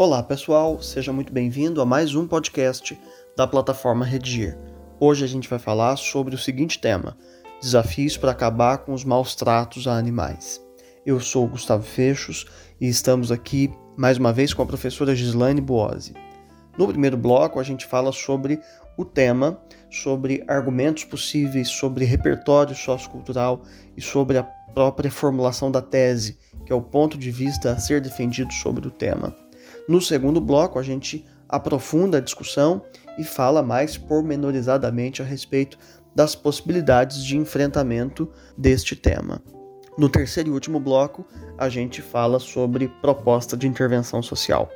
Olá pessoal, seja muito bem-vindo a mais um podcast da plataforma Redigir. Hoje a gente vai falar sobre o seguinte tema: desafios para acabar com os maus tratos a animais. Eu sou Gustavo Fechos e estamos aqui mais uma vez com a professora Gislaine Boazzi. No primeiro bloco a gente fala sobre o tema, sobre argumentos possíveis, sobre repertório sociocultural e sobre a própria formulação da tese, que é o ponto de vista a ser defendido sobre o tema. No segundo bloco, a gente aprofunda a discussão e fala mais pormenorizadamente a respeito das possibilidades de enfrentamento deste tema. No terceiro e último bloco, a gente fala sobre proposta de intervenção social.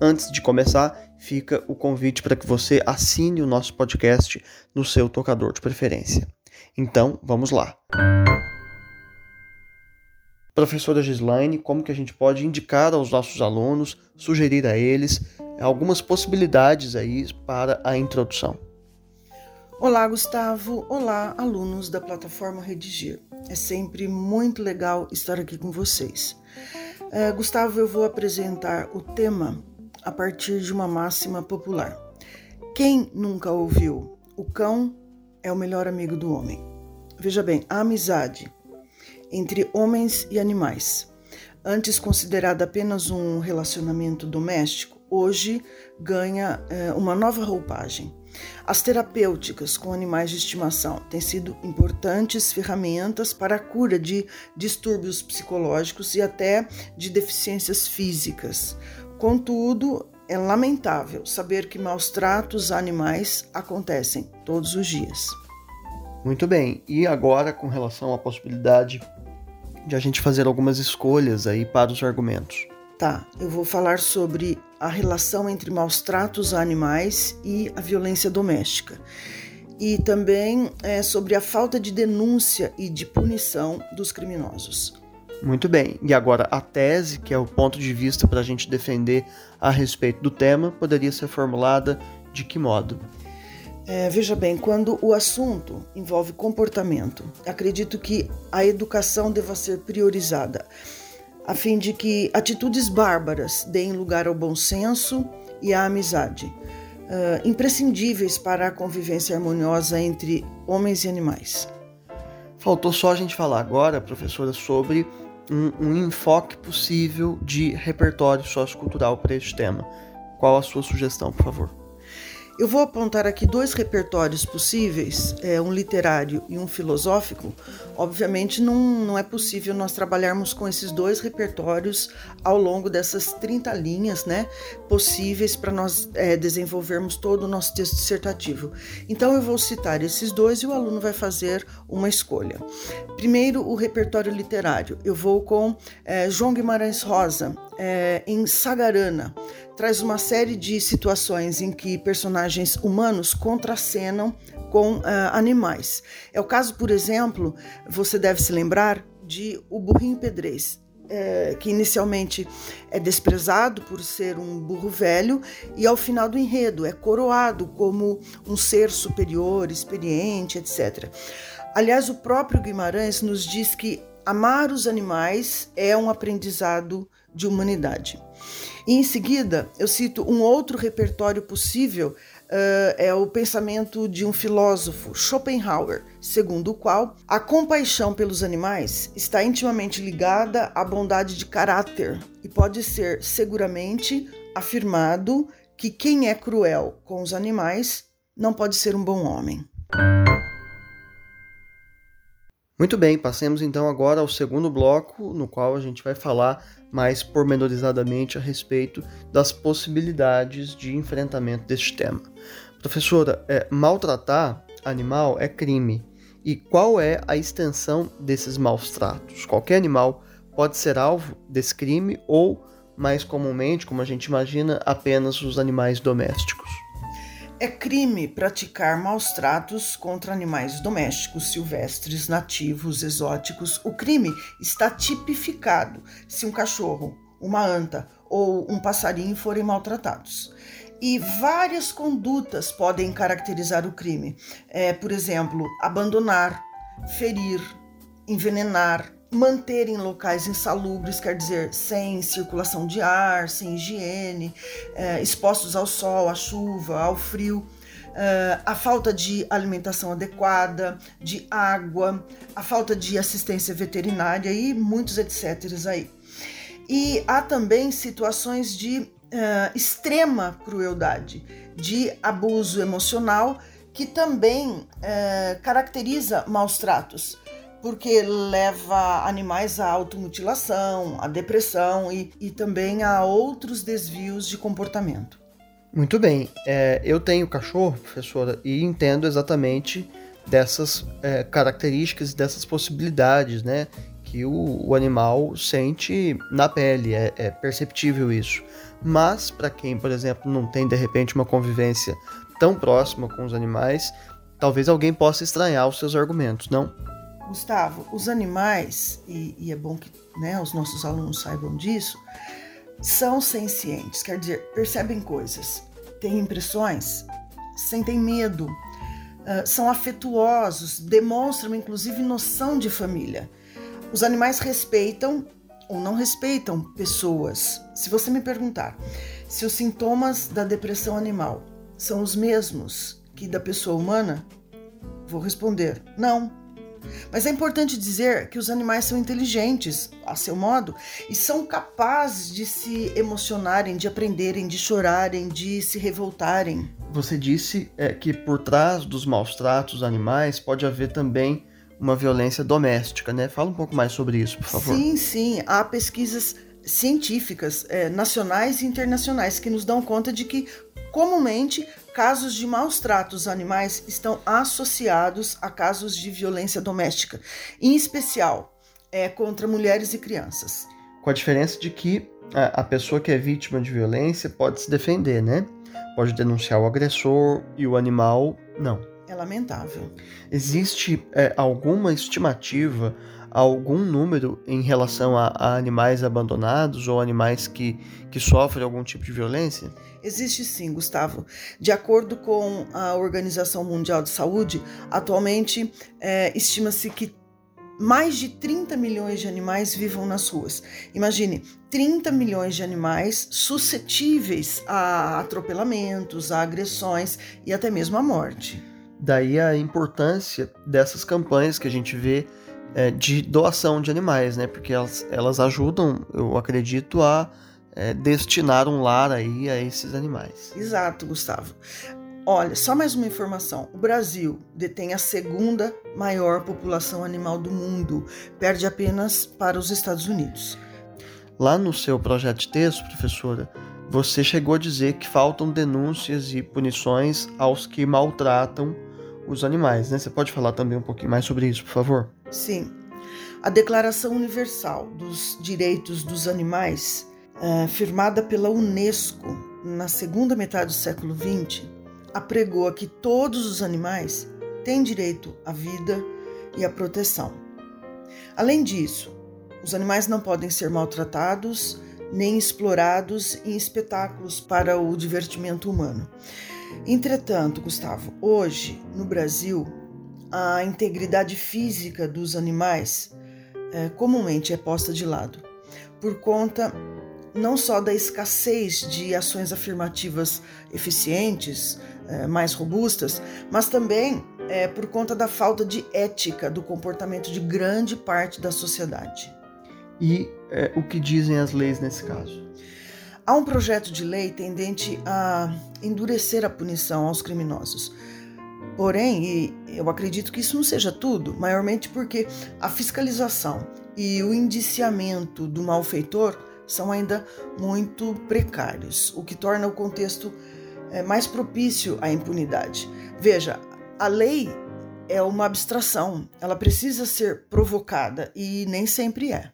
Antes de começar, fica o convite para que você assine o nosso podcast no seu tocador de preferência. Então, vamos lá. Professora Gislaine, como que a gente pode indicar aos nossos alunos, sugerir a eles algumas possibilidades aí para a introdução? Olá, Gustavo. Olá, alunos da plataforma Redigir. É sempre muito legal estar aqui com vocês. Uh, Gustavo, eu vou apresentar o tema a partir de uma máxima popular. Quem nunca ouviu? O cão é o melhor amigo do homem. Veja bem, a amizade entre homens e animais. Antes considerada apenas um relacionamento doméstico, hoje ganha é, uma nova roupagem. As terapêuticas com animais de estimação têm sido importantes ferramentas para a cura de distúrbios psicológicos e até de deficiências físicas. Contudo, é lamentável saber que maus tratos a animais acontecem todos os dias. Muito bem, e agora com relação à possibilidade de a gente fazer algumas escolhas aí para os argumentos. Tá, eu vou falar sobre a relação entre maus tratos a animais e a violência doméstica. E também é, sobre a falta de denúncia e de punição dos criminosos. Muito bem, e agora a tese, que é o ponto de vista para a gente defender a respeito do tema, poderia ser formulada de que modo? É, veja bem, quando o assunto envolve comportamento, acredito que a educação deva ser priorizada, a fim de que atitudes bárbaras deem lugar ao bom senso e à amizade, uh, imprescindíveis para a convivência harmoniosa entre homens e animais. Faltou só a gente falar agora, professora, sobre um, um enfoque possível de repertório sociocultural para este tema. Qual a sua sugestão, por favor? Eu vou apontar aqui dois repertórios possíveis, é, um literário e um filosófico. Obviamente, não, não é possível nós trabalharmos com esses dois repertórios ao longo dessas 30 linhas né, possíveis para nós é, desenvolvermos todo o nosso texto dissertativo. Então, eu vou citar esses dois e o aluno vai fazer uma escolha. Primeiro, o repertório literário. Eu vou com é, João Guimarães Rosa, é, em Sagarana traz uma série de situações em que personagens humanos contracenam com uh, animais. É o caso, por exemplo, você deve se lembrar de O Burrinho Pedrez, é, que inicialmente é desprezado por ser um burro velho e ao final do enredo é coroado como um ser superior, experiente, etc. Aliás, o próprio Guimarães nos diz que amar os animais é um aprendizado de humanidade. E em seguida, eu cito um outro repertório possível, uh, é o pensamento de um filósofo, Schopenhauer, segundo o qual a compaixão pelos animais está intimamente ligada à bondade de caráter e pode ser seguramente afirmado que quem é cruel com os animais não pode ser um bom homem. Muito bem, passemos então agora ao segundo bloco, no qual a gente vai falar mais pormenorizadamente a respeito das possibilidades de enfrentamento deste tema. Professora, é, maltratar animal é crime. E qual é a extensão desses maus tratos? Qualquer animal pode ser alvo desse crime ou, mais comumente, como a gente imagina, apenas os animais domésticos? É crime praticar maus tratos contra animais domésticos, silvestres, nativos, exóticos. O crime está tipificado se um cachorro, uma anta ou um passarinho forem maltratados. E várias condutas podem caracterizar o crime. É, por exemplo, abandonar, ferir, envenenar, manter em locais insalubres, quer dizer, sem circulação de ar, sem higiene, é, expostos ao sol, à chuva, ao frio. Uh, a falta de alimentação adequada, de água, a falta de assistência veterinária e muitos etc. aí. E há também situações de uh, extrema crueldade, de abuso emocional, que também caracteriza maus tratos porque leva animais à automutilação, à depressão e, e também a outros desvios de comportamento. Muito bem. É, eu tenho cachorro, professora, e entendo exatamente dessas é, características, dessas possibilidades, né? Que o, o animal sente na pele, é, é perceptível isso. Mas, para quem, por exemplo, não tem de repente uma convivência tão próxima com os animais, talvez alguém possa estranhar os seus argumentos, não? Gustavo, os animais, e, e é bom que né, os nossos alunos saibam disso, são sencientes, quer dizer, percebem coisas, têm impressões, sentem medo, uh, são afetuosos, demonstram inclusive noção de família. Os animais respeitam ou não respeitam pessoas. Se você me perguntar se os sintomas da depressão animal são os mesmos que da pessoa humana, vou responder: não. Mas é importante dizer que os animais são inteligentes, a seu modo, e são capazes de se emocionarem, de aprenderem, de chorarem, de se revoltarem. Você disse é, que por trás dos maus tratos dos animais pode haver também uma violência doméstica, né? Fala um pouco mais sobre isso, por favor. Sim, sim. Há pesquisas científicas é, nacionais e internacionais que nos dão conta de que comumente casos de maus tratos animais estão associados a casos de violência doméstica, em especial é, contra mulheres e crianças. Com a diferença de que a, a pessoa que é vítima de violência pode se defender, né? Pode denunciar o agressor e o animal não. É lamentável. Existe é, alguma estimativa algum número em relação a, a, animais abandonados ou animais que, que sofrem algum tipo de violência? Existe sim, Gustavo. De acordo com a Organização Mundial de Saúde, atualmente é, estima-se que mais de 30 milhões de animais vivam nas ruas. Imagine, 30 milhões de animais suscetíveis a atropelamentos, a agressões e até mesmo à morte. Daí a importância dessas campanhas que a gente vê é, de doação de animais, né? Porque elas, elas ajudam, eu acredito, a é, destinar um lar aí a esses animais. Exato, Gustavo. Olha, só mais uma informação: o Brasil detém a segunda maior população animal do mundo, perde apenas para os Estados Unidos. Lá no seu projeto de texto, professora, você chegou a dizer que faltam denúncias e punições aos que maltratam os animais, né? Você pode falar também um pouquinho mais sobre isso, por favor? Sim. A Declaração Universal dos Direitos dos Animais, é, firmada pela Unesco na segunda metade do século XX, apregoa que todos os animais têm direito à vida e à proteção. Além disso, os animais não podem ser maltratados nem explorados em espetáculos para o divertimento humano. Entretanto, Gustavo, hoje no Brasil a integridade física dos animais é, comumente é posta de lado, por conta não só da escassez de ações afirmativas eficientes, é, mais robustas, mas também é, por conta da falta de ética do comportamento de grande parte da sociedade. E é, o que dizem as leis nesse caso? Há um projeto de lei tendente a endurecer a punição aos criminosos Porém, eu acredito que isso não seja tudo, maiormente porque a fiscalização e o indiciamento do malfeitor são ainda muito precários, o que torna o contexto é, mais propício à impunidade. Veja, a lei é uma abstração, ela precisa ser provocada e nem sempre é.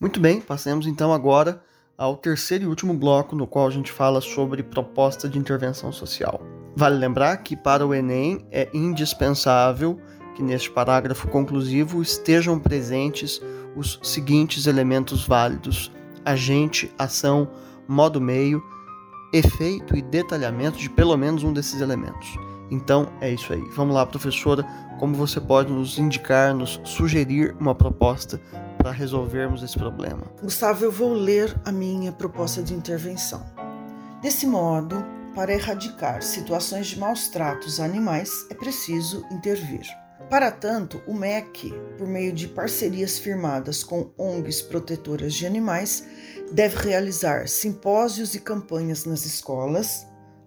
Muito bem, passemos então agora ao terceiro e último bloco, no qual a gente fala sobre proposta de intervenção social. Vale lembrar que para o Enem é indispensável que neste parágrafo conclusivo estejam presentes os seguintes elementos válidos: agente, ação, modo meio, efeito e detalhamento de pelo menos um desses elementos. Então é isso aí. Vamos lá, professora, como você pode nos indicar, nos sugerir uma proposta para resolvermos esse problema? Gustavo, eu vou ler a minha proposta de intervenção. Desse modo, para erradicar situações de maus tratos a animais, é preciso intervir. Para tanto, o MEC, por meio de parcerias firmadas com ONGs protetoras de animais, deve realizar simpósios e campanhas nas escolas,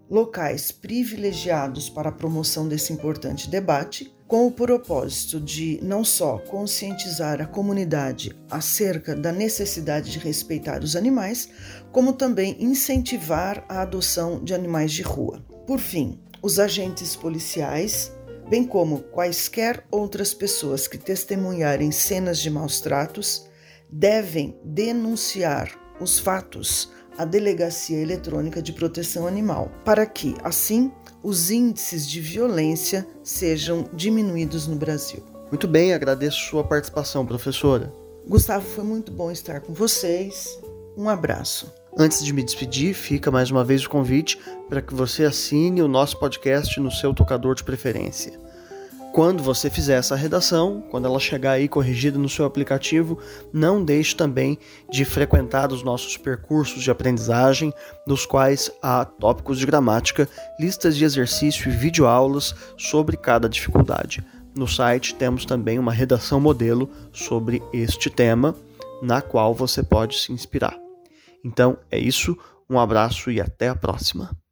locais privilegiados para a promoção desse importante debate, com o propósito de não só conscientizar a comunidade acerca da necessidade de respeitar os animais, como também incentivar a adoção de animais de rua. Por fim, os agentes policiais, bem como quaisquer outras pessoas que testemunharem cenas de maus tratos, devem denunciar os fatos à Delegacia Eletrônica de Proteção Animal, para que, assim, os índices de violência sejam diminuídos no Brasil. Muito bem, agradeço sua participação, professora. Gustavo, foi muito bom estar com vocês. Um abraço. Antes de me despedir, fica mais uma vez o convite para que você assine o nosso podcast no seu tocador de preferência. Quando você fizer essa redação, quando ela chegar aí corrigida no seu aplicativo, não deixe também de frequentar os nossos percursos de aprendizagem, nos quais há tópicos de gramática, listas de exercício e videoaulas sobre cada dificuldade. No site temos também uma redação modelo sobre este tema, na qual você pode se inspirar. Então é isso, um abraço e até a próxima.